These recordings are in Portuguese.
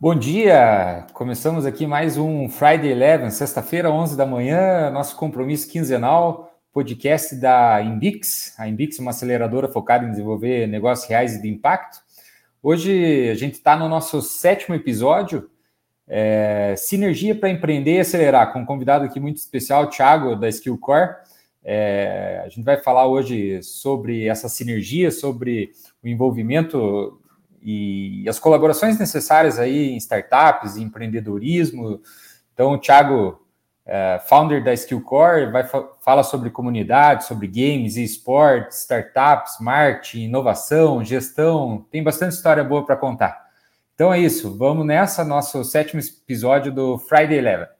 Bom dia! Começamos aqui mais um Friday Eleven, sexta-feira, 11 da manhã, nosso compromisso quinzenal, podcast da Imbix. A Imbix é uma aceleradora focada em desenvolver negócios reais e de impacto. Hoje a gente está no nosso sétimo episódio, é, Sinergia para Empreender e Acelerar, com um convidado aqui muito especial, o Thiago, da Skill Core. É, a gente vai falar hoje sobre essa sinergia, sobre o envolvimento e as colaborações necessárias aí em startups, em empreendedorismo. Então, o Thiago, é, founder da Skillcore, vai fala sobre comunidade, sobre games e esportes, startups, marketing, inovação, gestão. Tem bastante história boa para contar. Então é isso, vamos nessa, nosso sétimo episódio do Friday Eleven.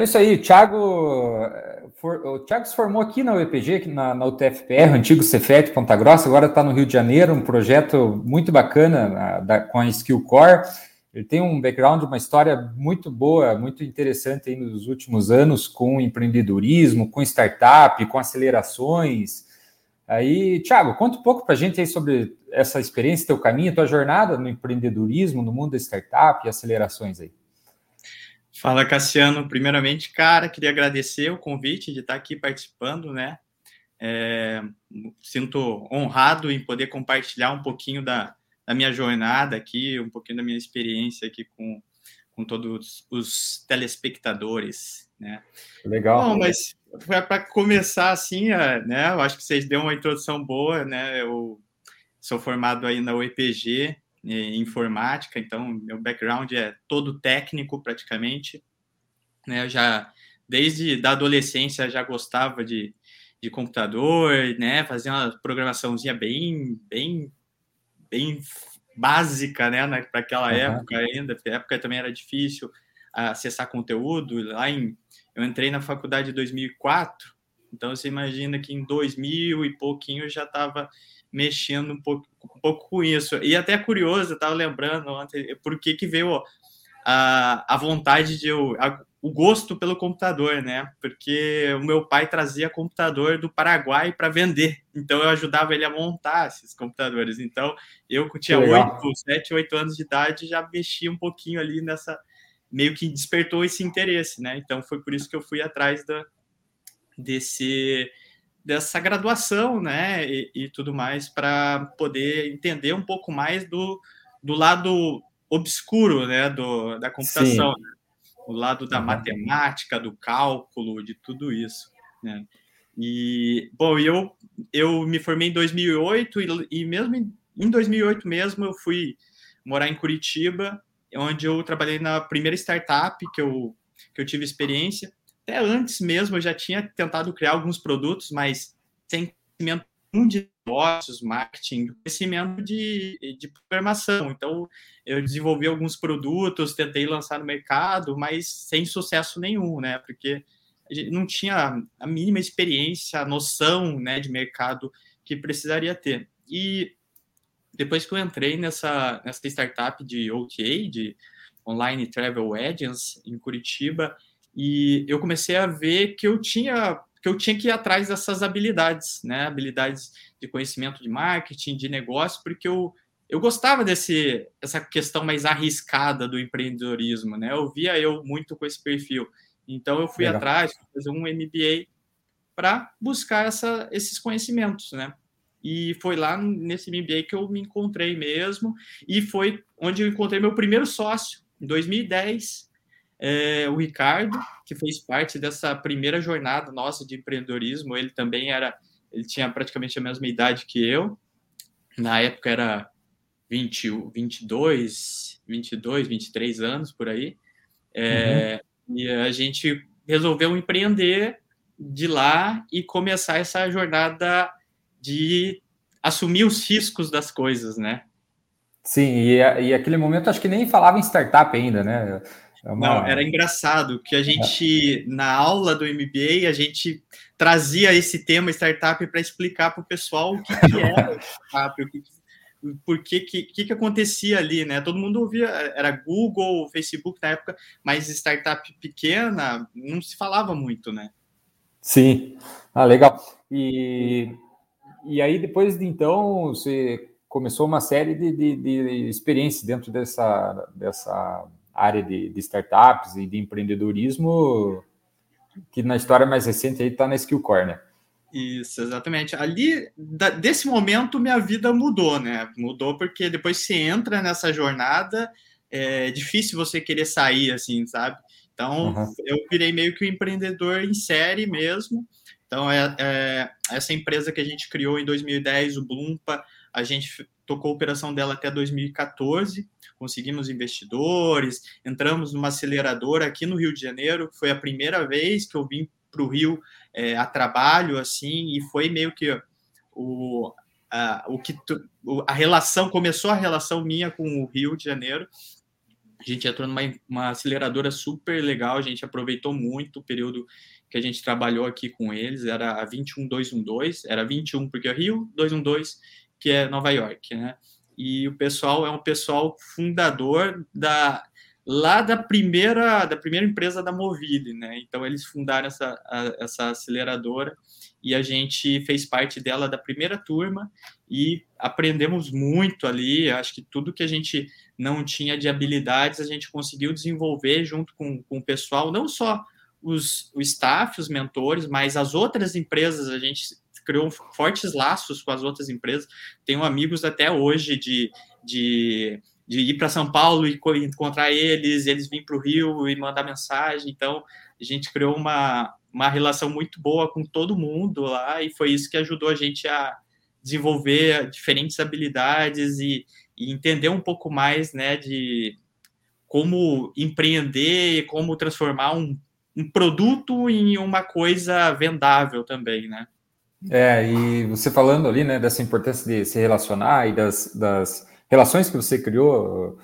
Então é isso aí, o Thiago, eh, for, o Thiago se formou aqui na UEPG, na, na UTFPR, antigo Cefet Ponta Grossa, agora está no Rio de Janeiro, um projeto muito bacana na, da, com a Skill Core. Ele tem um background, uma história muito boa, muito interessante aí nos últimos anos com empreendedorismo, com startup, com acelerações. Aí, Thiago, conta um pouco para a gente aí sobre essa experiência, teu caminho, tua jornada no empreendedorismo, no mundo da startup e acelerações aí. Fala, Cassiano. Primeiramente, cara, queria agradecer o convite de estar aqui participando, né? É, sinto honrado em poder compartilhar um pouquinho da, da, minha jornada aqui, um pouquinho da minha experiência aqui com, com todos os telespectadores, né? Legal. Bom, mas para começar assim, é, né? Eu acho que vocês deu uma introdução boa, né? Eu sou formado aí na UEPG, informática, então meu background é todo técnico praticamente, né? Eu já desde da adolescência já gostava de, de computador, né? Fazia uma programaçãozinha bem bem bem básica, né? Para aquela uhum. época ainda, a época também era difícil acessar conteúdo. Lá em eu entrei na faculdade em 2004, então você imagina que em 2000 e pouquinho eu já estava mexendo um pouco, um pouco com isso. E até curioso, eu estava lembrando ontem, por que, que veio a, a vontade de eu. A, o gosto pelo computador, né? Porque o meu pai trazia computador do Paraguai para vender, então eu ajudava ele a montar esses computadores. Então eu tinha oito, sete, oito anos de idade já mexia um pouquinho ali nessa, meio que despertou esse interesse, né? Então foi por isso que eu fui atrás da, desse dessa graduação, né, e, e tudo mais, para poder entender um pouco mais do, do lado obscuro, né, do, da computação, né? o lado da uhum. matemática, do cálculo, de tudo isso, né. E, bom, eu, eu me formei em 2008 e, e mesmo em, em 2008 mesmo eu fui morar em Curitiba, onde eu trabalhei na primeira startup que eu, que eu tive experiência, até antes mesmo eu já tinha tentado criar alguns produtos, mas sem conhecimento de negócios, marketing, conhecimento de, de programação. Então, eu desenvolvi alguns produtos, tentei lançar no mercado, mas sem sucesso nenhum, né? Porque não tinha a mínima experiência, a noção né, de mercado que precisaria ter. E depois que eu entrei nessa, nessa startup de OTA, de Online Travel Agents, em Curitiba, e eu comecei a ver que eu tinha que eu tinha que ir atrás dessas habilidades, né? Habilidades de conhecimento de marketing, de negócio, porque eu, eu gostava desse essa questão mais arriscada do empreendedorismo, né? Eu via eu muito com esse perfil. Então eu fui Legal. atrás, fazer um MBA para buscar essa, esses conhecimentos, né? E foi lá nesse MBA que eu me encontrei mesmo, e foi onde eu encontrei meu primeiro sócio, em 2010 é, o Ricardo, que fez parte dessa primeira jornada nossa de empreendedorismo. Ele também era, ele tinha praticamente a mesma idade que eu. Na época era 20, 22, 22, 23 anos por aí. É, uhum. E a gente resolveu empreender de lá e começar essa jornada de assumir os riscos das coisas, né? Sim, e, e aquele momento acho que nem falava em startup ainda, né? É uma... Não, era engraçado que a gente, na aula do MBA, a gente trazia esse tema startup para explicar para o pessoal o que, que era startup, o que, por que, que, que acontecia ali, né? Todo mundo ouvia, era Google, Facebook na época, mas startup pequena não se falava muito, né? Sim, ah, legal. E, e aí, depois de então, você começou uma série de, de, de experiências dentro dessa, dessa área de, de, startups e de empreendedorismo, que na história mais recente aí está na Skillcore, né? Isso, exatamente. Ali, da, desse momento, minha vida mudou, né? Mudou porque depois você entra nessa jornada, é difícil você querer sair, assim, sabe? Então, uhum. eu virei meio que um empreendedor em série mesmo. Então, é, é, essa empresa que a gente criou em 2010, o Bloompa, a gente tocou a operação dela até 2014, conseguimos investidores, entramos numa aceleradora aqui no Rio de Janeiro, foi a primeira vez que eu vim para o Rio é, a trabalho, assim, e foi meio que o, a, o que tu, a relação, começou a relação minha com o Rio de Janeiro, a gente entrou numa uma aceleradora super legal, a gente aproveitou muito o período que a gente trabalhou aqui com eles, era a 21212, era 21 porque é Rio, 212 que é Nova York, né? E o pessoal é um pessoal fundador da lá da primeira da primeira empresa da Movile, né? Então eles fundaram essa a, essa aceleradora e a gente fez parte dela da primeira turma e aprendemos muito ali. Acho que tudo que a gente não tinha de habilidades a gente conseguiu desenvolver junto com, com o pessoal, não só os, o staff, os mentores, mas as outras empresas a gente criou fortes laços com as outras empresas. Tenho amigos até hoje de, de, de ir para São Paulo e encontrar eles, eles virem para o Rio e mandar mensagem. Então, a gente criou uma, uma relação muito boa com todo mundo lá e foi isso que ajudou a gente a desenvolver diferentes habilidades e, e entender um pouco mais né, de como empreender, como transformar um, um produto em uma coisa vendável também, né? É, e você falando ali, né, dessa importância de se relacionar e das, das relações que você criou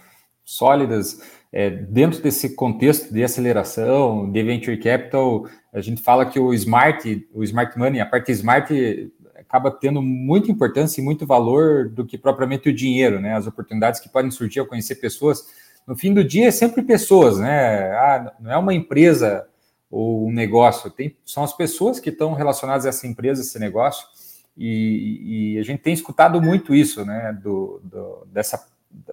sólidas é, dentro desse contexto de aceleração, de venture capital, a gente fala que o smart, o smart money, a parte smart acaba tendo muita importância e muito valor do que propriamente o dinheiro, né? As oportunidades que podem surgir ao conhecer pessoas. No fim do dia, é sempre pessoas, né? Ah, não é uma empresa ou um negócio, tem, são as pessoas que estão relacionadas a essa empresa, esse negócio, e, e a gente tem escutado muito isso, né, do, do, dessa,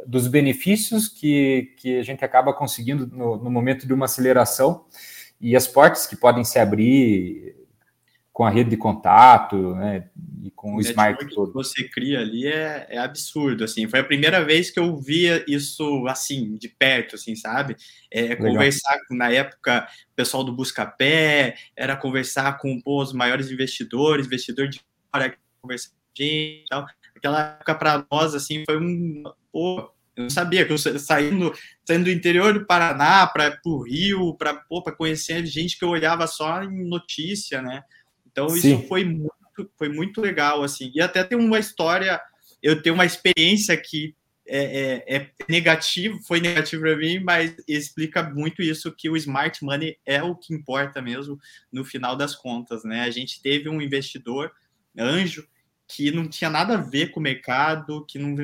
dos benefícios que, que a gente acaba conseguindo no, no momento de uma aceleração e as portas que podem se abrir com a rede de contato, né, e com o, o smart todo. que você cria ali é, é, absurdo, assim, foi a primeira vez que eu via isso, assim, de perto, assim, sabe, é, conversar com, na época, o pessoal do Buscapé, era conversar com, pô, os maiores investidores, investidor de fora, conversar com gente, tal, aquela época para nós, assim, foi um, pô, eu não sabia que eu saindo, saindo do interior do Paraná para o Rio, para conhecer gente que eu olhava só em notícia, né? Então Sim. isso foi muito, foi muito legal, assim. E até tem uma história, eu tenho uma experiência que é, é, é negativo, foi negativo para mim, mas explica muito isso que o smart money é o que importa mesmo no final das contas, né? A gente teve um investidor anjo que não tinha nada a ver com o mercado, que não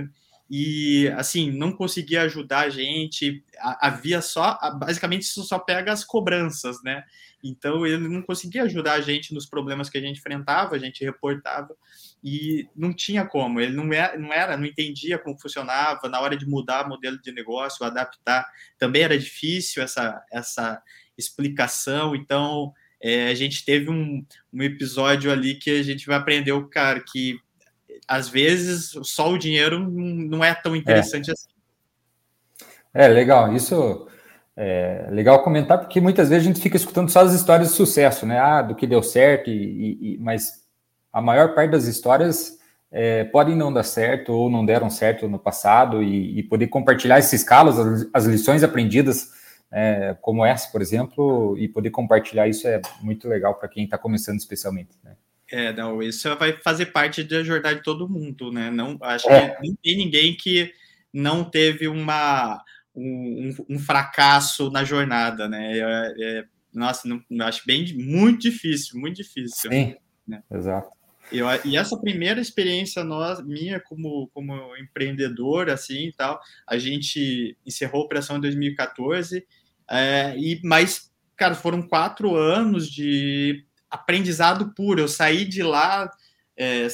e assim não conseguia ajudar a gente. Havia só, basicamente, isso só pega as cobranças, né? Então ele não conseguia ajudar a gente nos problemas que a gente enfrentava, a gente reportava e não tinha como. Ele não era, não era, não entendia como funcionava na hora de mudar modelo de negócio, adaptar. Também era difícil essa essa explicação. Então é, a gente teve um, um episódio ali que a gente vai aprender o cara que às vezes só o dinheiro não é tão interessante é. assim. É legal, isso é legal comentar porque muitas vezes a gente fica escutando só as histórias de sucesso, né? Ah, do que deu certo, e, e mas a maior parte das histórias é, podem não dar certo ou não deram certo no passado e, e poder compartilhar esses calos, as, as lições aprendidas, é, como essa, por exemplo, e poder compartilhar isso é muito legal para quem está começando, especialmente. Né? É, não, isso vai fazer parte da jornada de todo mundo, né? Não, acho é. que não tem ninguém que não teve uma, um, um fracasso na jornada, né? É, é, nossa, não, acho bem muito difícil, muito difícil. Sim, né? exato. Eu, e essa primeira experiência nós, minha como, como empreendedor, assim e tal, a gente encerrou a operação em 2014, é, e, mas, cara, foram quatro anos de aprendizado puro. Eu saí de lá, é,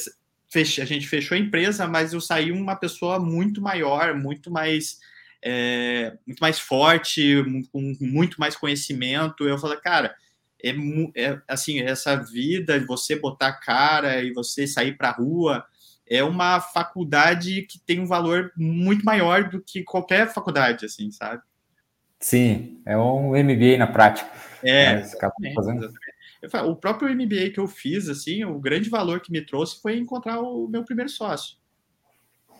fech, a gente fechou a empresa, mas eu saí uma pessoa muito maior, muito mais. É, muito mais forte, com muito mais conhecimento. Eu falei, cara, é, é, assim, essa vida de você botar cara e você sair para a rua é uma faculdade que tem um valor muito maior do que qualquer faculdade, assim, sabe? Sim, é um MBA na prática. É, o próprio MBA que eu fiz, assim, o grande valor que me trouxe foi encontrar o meu primeiro sócio.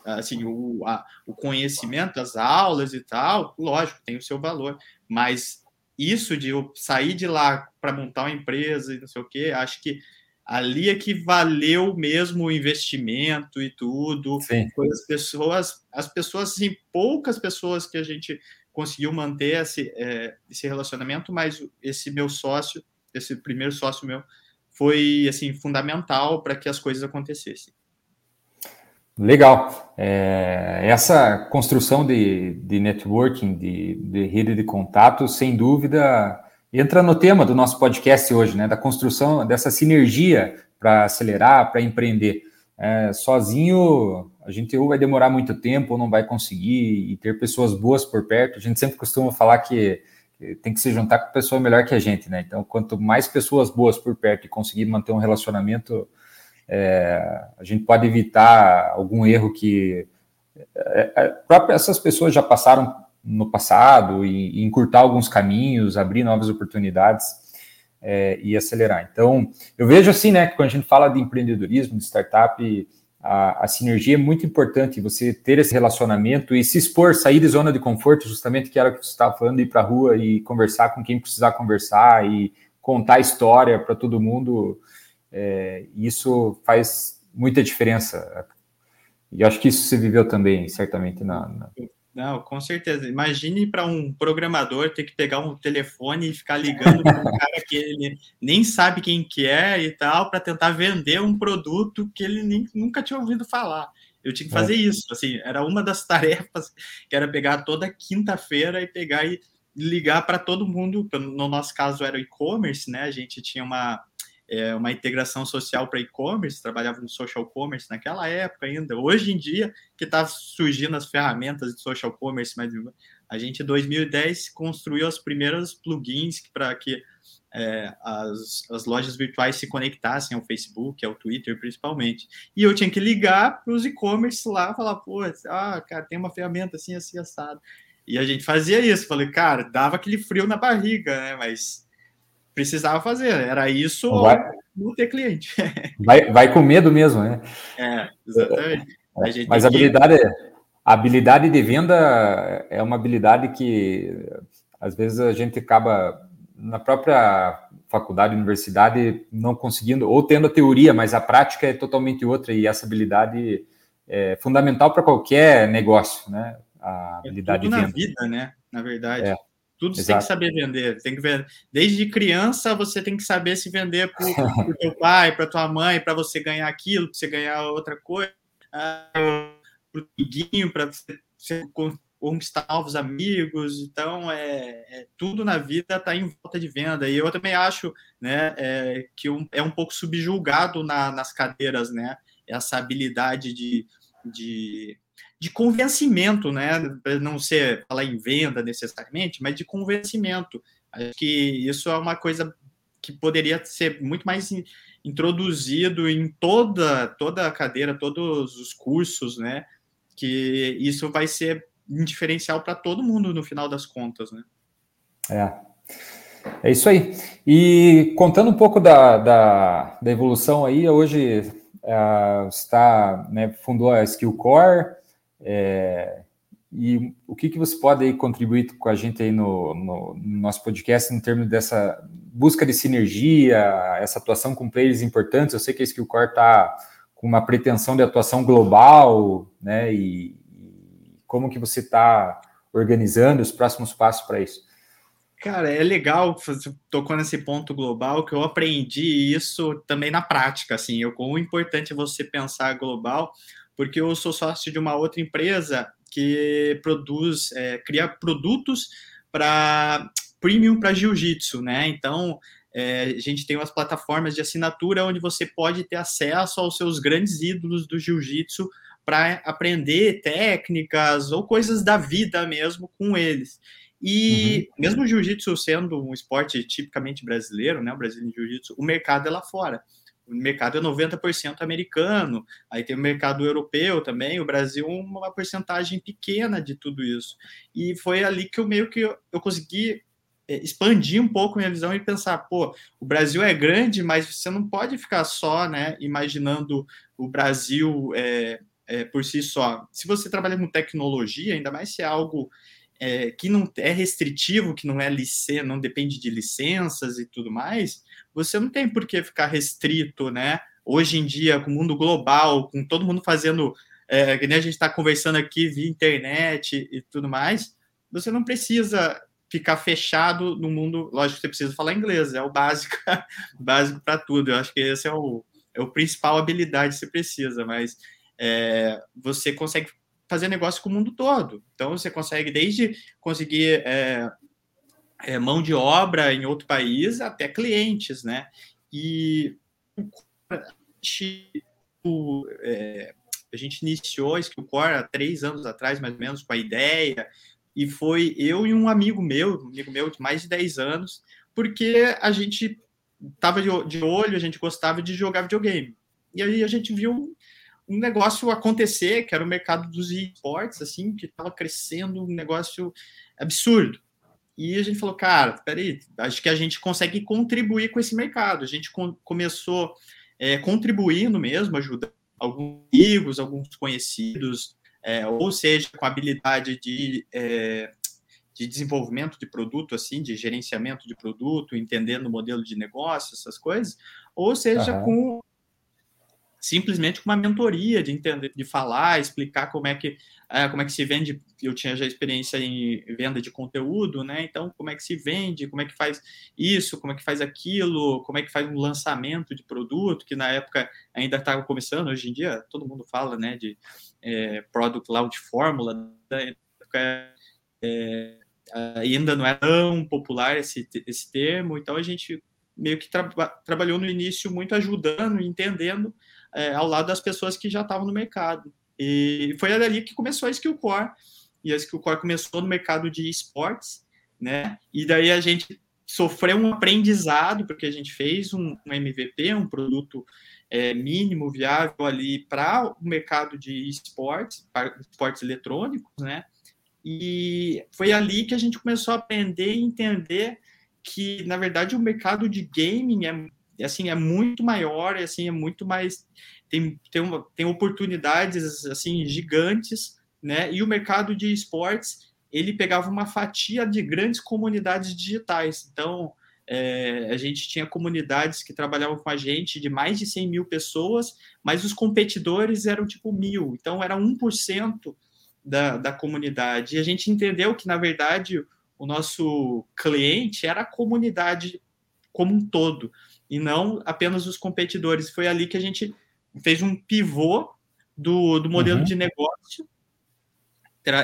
Assim, o, a, o conhecimento, as aulas e tal, lógico, tem o seu valor, mas isso de eu sair de lá para montar uma empresa e não sei o quê, acho que ali é que valeu mesmo o investimento e tudo. Sim. Foi as pessoas, as pessoas, assim, poucas pessoas que a gente conseguiu manter esse, é, esse relacionamento, mas esse meu sócio, esse primeiro sócio meu, foi assim fundamental para que as coisas acontecessem. Legal. É, essa construção de, de networking, de, de rede de contato, sem dúvida, entra no tema do nosso podcast hoje, né? Da construção dessa sinergia para acelerar, para empreender. É, sozinho, a gente ou vai demorar muito tempo ou não vai conseguir, e ter pessoas boas por perto. A gente sempre costuma falar que tem que se juntar com pessoa melhor que a gente, né? Então, quanto mais pessoas boas por perto e conseguir manter um relacionamento é, a gente pode evitar algum erro que é, é essas pessoas já passaram no passado e, e, encurtar alguns caminhos, abrir novas oportunidades é, e acelerar. Então, eu vejo assim, né, que quando a gente fala de empreendedorismo, de startup, a, a, sinergia é muito importante, você ter esse relacionamento e se expor, sair de zona de conforto, justamente que era o que você estava falando, ir para a rua e conversar com quem precisar conversar e contar história para todo mundo é, isso faz muita diferença. E acho que isso você viveu também, certamente, na, na... Não, com certeza. Imagine para um programador ter que pegar um telefone e ficar ligando para um cara que ele nem sabe quem que é e tal, para tentar vender um produto que ele nem, nunca tinha ouvido falar. Eu tinha que fazer é. isso. Assim, era uma das tarefas que era pegar toda quinta-feira e pegar e ligar para todo mundo. No nosso caso era e-commerce, né? A gente tinha uma é, uma integração social para e-commerce, trabalhava no social commerce naquela época ainda. Hoje em dia, que está surgindo as ferramentas de social commerce, mas a gente em 2010 construiu as primeiras plugins para que é, as, as lojas virtuais se conectassem ao Facebook, ao Twitter principalmente. E eu tinha que ligar para os e-commerce lá falar, pô, ah, cara, tem uma ferramenta assim, assim, assado. E a gente fazia isso. Falei, cara, dava aquele frio na barriga, né? Mas precisava fazer. Era isso vai, ou não ter cliente. Vai, vai com medo mesmo, né? É, exatamente. A Mas a habilidade, que... a habilidade de venda é uma habilidade que às vezes a gente acaba na própria faculdade, universidade, não conseguindo, ou tendo a teoria, mas a prática é totalmente outra, e essa habilidade é fundamental para qualquer negócio, né? A é habilidade é de venda. na vida, né? Na verdade. É. Tudo Exato. você tem que saber vender. Tem que ver. Desde criança você tem que saber se vender para o teu pai, para tua mãe, para você ganhar aquilo, para você ganhar outra coisa, para o amiguinho, para você conquistar novos amigos. Então, é, é tudo na vida está em volta de venda. E eu também acho né, é, que um, é um pouco subjulgado na, nas cadeiras, né? Essa habilidade de, de de convencimento, né? Não ser falar em venda necessariamente, mas de convencimento. Acho que isso é uma coisa que poderia ser muito mais introduzido em toda toda a cadeira, todos os cursos, né? Que isso vai ser um diferencial para todo mundo no final das contas, né? É. É isso aí. E contando um pouco da, da, da evolução aí, hoje uh, está, né, fundou a Skill Core, é, e o que, que você pode aí contribuir com a gente aí no, no, no, nosso podcast em termos dessa busca de sinergia, essa atuação com players importantes? Eu sei que a Skillcore está com uma pretensão de atuação global, né? E, e como que você está organizando os próximos passos para isso? Cara, é legal, você tocou nesse ponto global, que eu aprendi isso também na prática, assim, quão importante é você pensar global, porque eu sou sócio de uma outra empresa que produz, é, cria produtos para premium para jiu-jitsu, né? Então, é, a gente tem umas plataformas de assinatura onde você pode ter acesso aos seus grandes ídolos do jiu-jitsu para aprender técnicas ou coisas da vida mesmo com eles. E uhum. mesmo o jiu-jitsu sendo um esporte tipicamente brasileiro, né, o brasileiro jiu-jitsu, o mercado é lá fora. O mercado é 90% americano, aí tem o mercado europeu também, o Brasil uma porcentagem pequena de tudo isso. E foi ali que eu meio que eu, eu consegui é, expandir um pouco minha visão e pensar, pô, o Brasil é grande, mas você não pode ficar só, né, imaginando o Brasil é, é, por si só. Se você trabalha com tecnologia, ainda mais se é algo é, que não é restritivo, que não é licença, não depende de licenças e tudo mais, você não tem por que ficar restrito, né? Hoje em dia, com o mundo global, com todo mundo fazendo, é, que nem a gente está conversando aqui via internet e tudo mais, você não precisa ficar fechado no mundo. Lógico que você precisa falar inglês, é o básico, básico para tudo. Eu acho que esse é o, é o principal habilidade que você precisa, mas é, você consegue fazer negócio com o mundo todo. Então, você consegue desde conseguir é, é, mão de obra em outro país até clientes, né? E a gente, o, é, a gente iniciou esse Core há três anos atrás, mais ou menos, com a ideia, e foi eu e um amigo meu, um amigo meu de mais de 10 anos, porque a gente estava de olho, a gente gostava de jogar videogame. E aí a gente viu um negócio acontecer, que era o mercado dos esportes, assim, que estava crescendo um negócio absurdo. E a gente falou, cara, peraí, acho que a gente consegue contribuir com esse mercado. A gente com, começou é, contribuindo mesmo, ajudando alguns amigos, alguns conhecidos, é, ou seja, com habilidade de, é, de desenvolvimento de produto, assim, de gerenciamento de produto, entendendo o modelo de negócio, essas coisas, ou seja, uhum. com simplesmente com uma mentoria de entender, de falar, explicar como é que é, como é que se vende. Eu tinha já experiência em venda de conteúdo, né? Então, como é que se vende, como é que faz isso, como é que faz aquilo, como é que faz um lançamento de produto, que na época ainda estava começando. Hoje em dia, todo mundo fala, né, de é, product launch formula. Né? É, ainda não é tão popular esse, esse termo, então a gente meio que tra trabalhou no início muito ajudando, entendendo é, ao lado das pessoas que já estavam no mercado. E foi ali que começou a Skillcore. E a Skillcore começou no mercado de esportes, né? E daí a gente sofreu um aprendizado, porque a gente fez um, um MVP, um produto é, mínimo viável ali para o mercado de esportes, para esportes eletrônicos, né? E foi ali que a gente começou a aprender e entender que, na verdade, o mercado de gaming é assim é muito maior, assim é muito mais tem tem, uma, tem oportunidades assim gigantes, né? E o mercado de esportes ele pegava uma fatia de grandes comunidades digitais. Então é, a gente tinha comunidades que trabalhavam com a gente de mais de 100 mil pessoas, mas os competidores eram tipo mil, então era 1% da, da comunidade. E a gente entendeu que, na verdade, o nosso cliente era a comunidade como um todo e não apenas os competidores. Foi ali que a gente fez um pivô do, do modelo uhum. de negócio.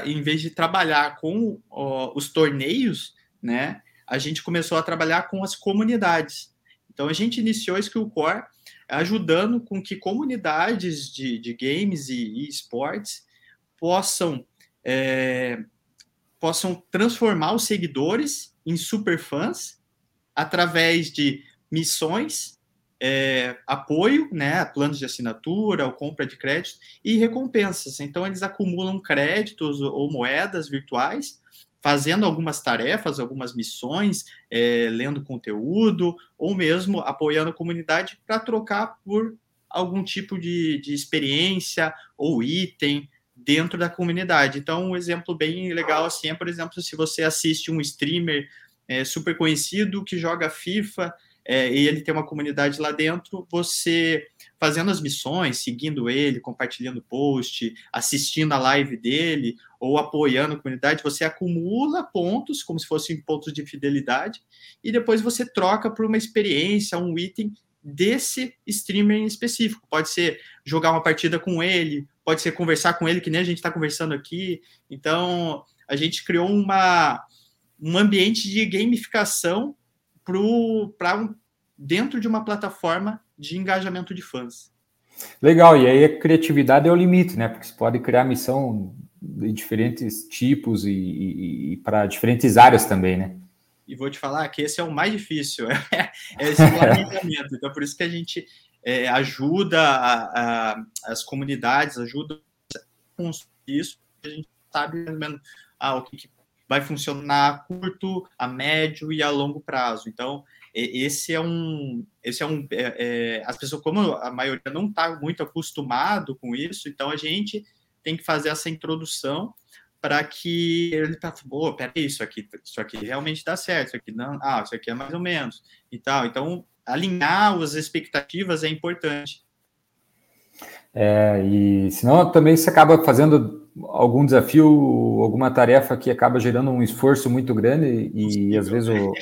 Em vez de trabalhar com ó, os torneios, né, a gente começou a trabalhar com as comunidades. Então a gente iniciou a Skillcore ajudando com que comunidades de, de games e, e esportes possam é, possam transformar os seguidores em superfãs através de missões, é, apoio, né, planos de assinatura, ou compra de crédito e recompensas. Então, eles acumulam créditos ou moedas virtuais, fazendo algumas tarefas, algumas missões, é, lendo conteúdo, ou mesmo apoiando a comunidade para trocar por algum tipo de, de experiência ou item dentro da comunidade. Então, um exemplo bem legal assim é, por exemplo, se você assiste um streamer é, super conhecido que joga FIFA é, e ele tem uma comunidade lá dentro, você fazendo as missões, seguindo ele, compartilhando post, assistindo a live dele ou apoiando a comunidade, você acumula pontos, como se fossem pontos de fidelidade, e depois você troca por uma experiência, um item desse streamer em específico. Pode ser jogar uma partida com ele, pode ser conversar com ele, que nem a gente está conversando aqui. Então, a gente criou uma, um ambiente de gamificação para um, dentro de uma plataforma de engajamento de fãs. Legal, e aí a criatividade é o limite, né? Porque você pode criar missão de diferentes tipos e, e, e para diferentes áreas também, né? E vou te falar que esse é o mais difícil, é, esse planejamento. então, por isso que a gente é, ajuda a, a, as comunidades, ajuda com isso, a gente sabe ah, o que, que vai funcionar a curto, a médio e a longo prazo. Então, esse é um, esse é um, é, é, as pessoas como a maioria não está muito acostumado com isso, então a gente tem que fazer essa introdução para que ele tá, pô, peraí, isso aqui, isso aqui realmente dá certo, isso aqui não, ah, isso aqui é mais ou menos e tal. Então, alinhar as expectativas é importante. É, e senão também você acaba fazendo algum desafio, alguma tarefa que acaba gerando um esforço muito grande e, e às vezes o,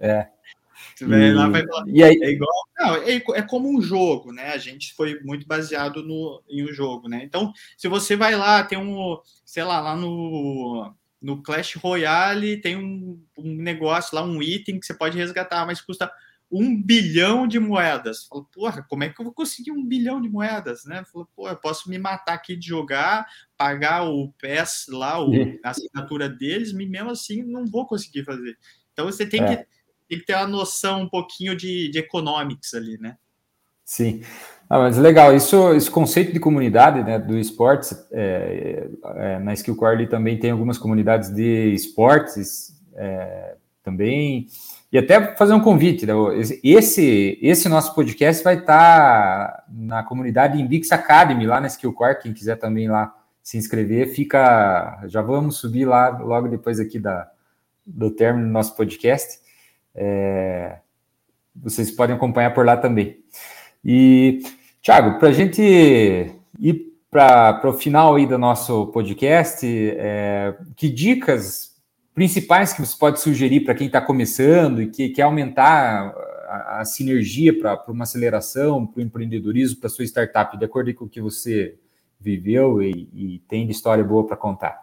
é, e, lá vai falar, e aí, é igual, não, é, é, como um jogo, né? A gente foi muito baseado no, em um jogo, né? Então, se você vai lá, tem um, sei lá, lá no, no Clash Royale tem um, um negócio lá, um item que você pode resgatar, mas custa um bilhão de moedas. Fala, porra, como é que eu vou conseguir um bilhão de moedas, né? Fala, pô, eu posso me matar aqui de jogar, pagar o PES lá, o, a assinatura deles, e mesmo assim não vou conseguir fazer. Então você tem, é. que, tem que ter uma noção um pouquinho de, de economics ali, né? Sim. Ah, mas legal, isso, esse conceito de comunidade né, do esportes, é, é, na Skill Core também tem algumas comunidades de esportes é, também. E até fazer um convite, né? esse, esse nosso podcast vai estar na comunidade Inbix Academy, lá na Skillcore, quem quiser também lá se inscrever, fica, já vamos subir lá logo depois aqui da, do término do nosso podcast, é, vocês podem acompanhar por lá também. E, Thiago, para a gente ir para o final aí do nosso podcast, é, que dicas principais que você pode sugerir para quem está começando e que quer aumentar a, a sinergia para uma aceleração, para o empreendedorismo, para sua startup, de acordo com o que você viveu e, e tem de história boa para contar?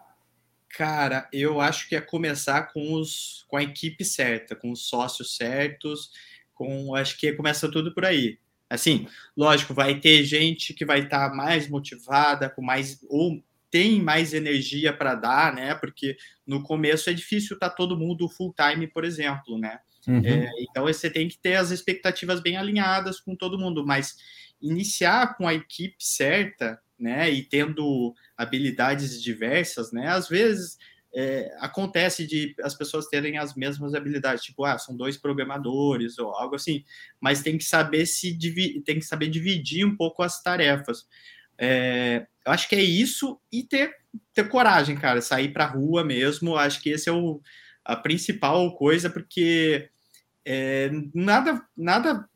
Cara, eu acho que é começar com, os, com a equipe certa, com os sócios certos, com acho que começa tudo por aí. Assim, lógico, vai ter gente que vai estar tá mais motivada, com mais ou tem mais energia para dar, né? Porque no começo é difícil estar tá todo mundo full time, por exemplo, né? Uhum. É, então você tem que ter as expectativas bem alinhadas com todo mundo, mas iniciar com a equipe certa, né? E tendo habilidades diversas, né? Às vezes é, acontece de as pessoas terem as mesmas habilidades, tipo, ah, são dois programadores ou algo assim, mas tem que saber se tem que saber dividir um pouco as tarefas. É, eu acho que é isso e ter, ter coragem, cara, sair para rua mesmo. Acho que esse é o, a principal coisa, porque é, nada, nada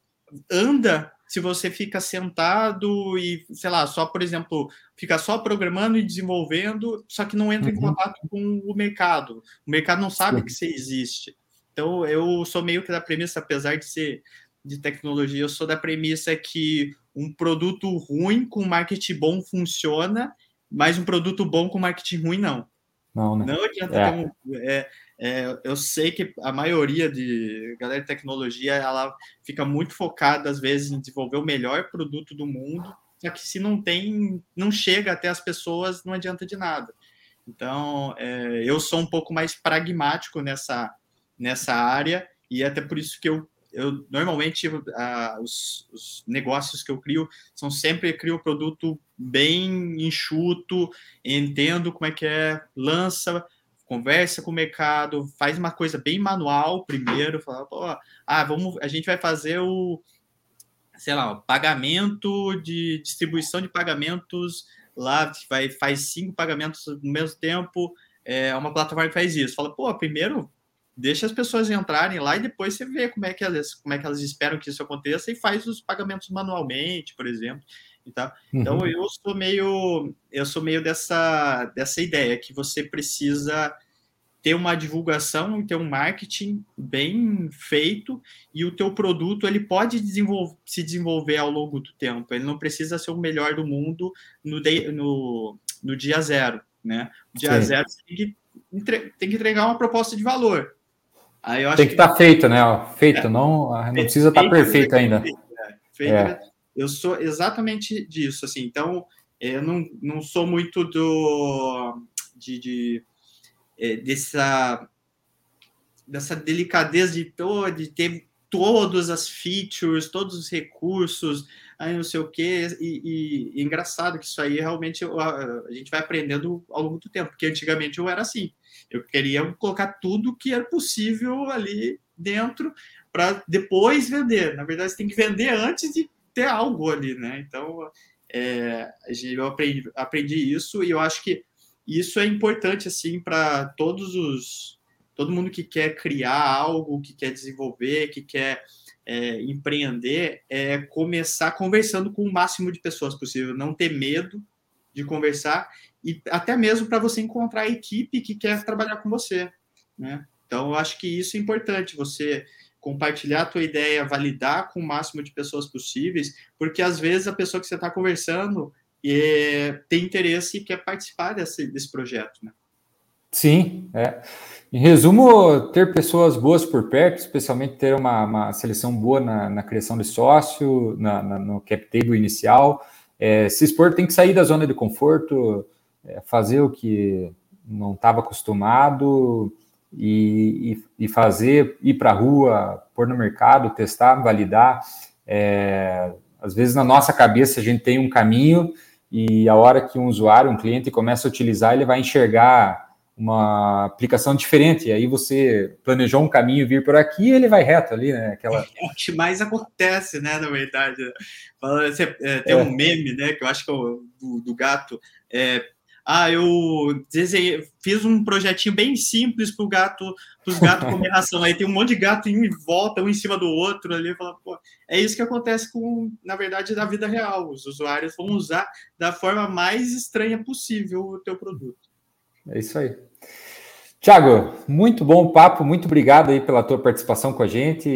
anda se você fica sentado e, sei lá, só, por exemplo, fica só programando e desenvolvendo, só que não entra uhum. em contato com o mercado. O mercado não sabe Sim. que você existe. Então, eu sou meio que da premissa, apesar de ser de tecnologia, eu sou da premissa que um produto ruim com marketing bom funciona, mas um produto bom com marketing ruim não. Não, né? Não adianta é. ter um. É, é, eu sei que a maioria de galera de tecnologia ela fica muito focada, às vezes, em desenvolver o melhor produto do mundo, só que se não tem, não chega até as pessoas, não adianta de nada. Então, é, eu sou um pouco mais pragmático nessa, nessa área, e até por isso que eu eu normalmente uh, os, os, negócios que eu crio são sempre crio produto bem enxuto, entendo como é que é, lança, conversa com o mercado, faz uma coisa bem manual primeiro, fala, ah, vamos, a gente vai fazer o sei lá, o pagamento de distribuição de pagamentos lá, vai faz cinco pagamentos no mesmo tempo, é uma plataforma que faz isso. Fala, pô, primeiro deixa as pessoas entrarem lá e depois você vê como é que elas, como é que elas esperam que isso aconteça e faz os pagamentos manualmente, por exemplo. Então, uhum. então eu sou meio eu sou meio dessa dessa ideia que você precisa ter uma divulgação e ter um marketing bem feito e o teu produto ele pode desenvolver, se desenvolver ao longo do tempo. Ele não precisa ser o melhor do mundo no, de, no, no dia zero, né? O dia Sim. zero tem que, tem que entregar uma proposta de valor. Aí eu acho tem que estar tá feito, né? Feito, é, não, não precisa estar tá perfeito ainda. É, feito, é. Eu sou exatamente disso, assim. Então, eu não, não sou muito do de, de é, dessa, dessa delicadeza de, oh, de ter todas as features, todos os recursos, aí não sei o que, e, e, engraçado que isso aí realmente a, a, gente vai aprendendo ao longo do tempo, porque antigamente eu era assim, eu queria colocar tudo que era possível ali dentro para depois vender. Na verdade, você tem que vender antes de ter algo ali, né? Então, é, eu aprendi, aprendi isso e eu acho que isso é importante assim para todos os todo mundo que quer criar algo, que quer desenvolver, que quer é, empreender, é começar conversando com o máximo de pessoas possível, não ter medo de conversar e até mesmo para você encontrar a equipe que quer trabalhar com você, né? Então, eu acho que isso é importante, você compartilhar a tua ideia, validar com o máximo de pessoas possíveis, porque às vezes a pessoa que você está conversando e tem interesse e quer participar desse, desse projeto, né? Sim, é. Em resumo, ter pessoas boas por perto, especialmente ter uma, uma seleção boa na, na, criação de sócio, na, na, no cap table inicial. É, se expor tem que sair da zona de conforto, é, fazer o que não estava acostumado e, e, e, fazer, ir para a rua, pôr no mercado, testar, validar. É, às vezes na nossa cabeça a gente tem um caminho e a hora que um usuário, um cliente começa a utilizar, ele vai enxergar uma aplicação diferente. E aí você planejou um caminho vir por aqui, ele vai reto ali, né? Aquela... É o que mais acontece, né? Na verdade, você, é, tem é. um meme, né? Que eu acho que é o do, do gato. É, ah, eu desenhei, fiz um projetinho bem simples para o gato, os gatos comer ração. Aí tem um monte de gato em volta, um em cima do outro ali. Fala, pô, é isso que acontece com, na verdade, na vida real. Os usuários vão usar da forma mais estranha possível o teu produto. É isso aí. Tiago, muito bom papo, muito obrigado aí pela tua participação com a gente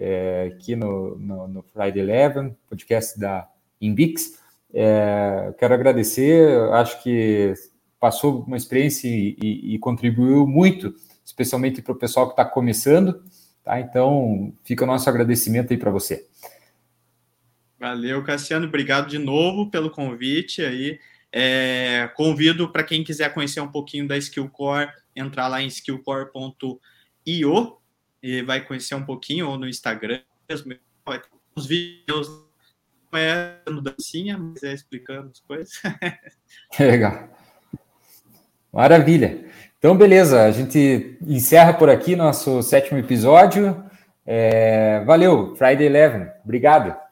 é, aqui no, no, no Friday Eleven, podcast da Inbix. É, quero agradecer, acho que passou uma experiência e, e, e contribuiu muito, especialmente para o pessoal que está começando. Tá? Então, fica o nosso agradecimento aí para você. Valeu, Cassiano. Obrigado de novo pelo convite aí. É, convido para quem quiser conhecer um pouquinho da Skillcore, entrar lá em skillcore.io e vai conhecer um pouquinho, ou no Instagram mesmo. Os vídeos é dando dancinha, mas é explicando as coisas. Legal. Maravilha. Então, beleza. A gente encerra por aqui nosso sétimo episódio. É... Valeu, Friday Eleven. Obrigado.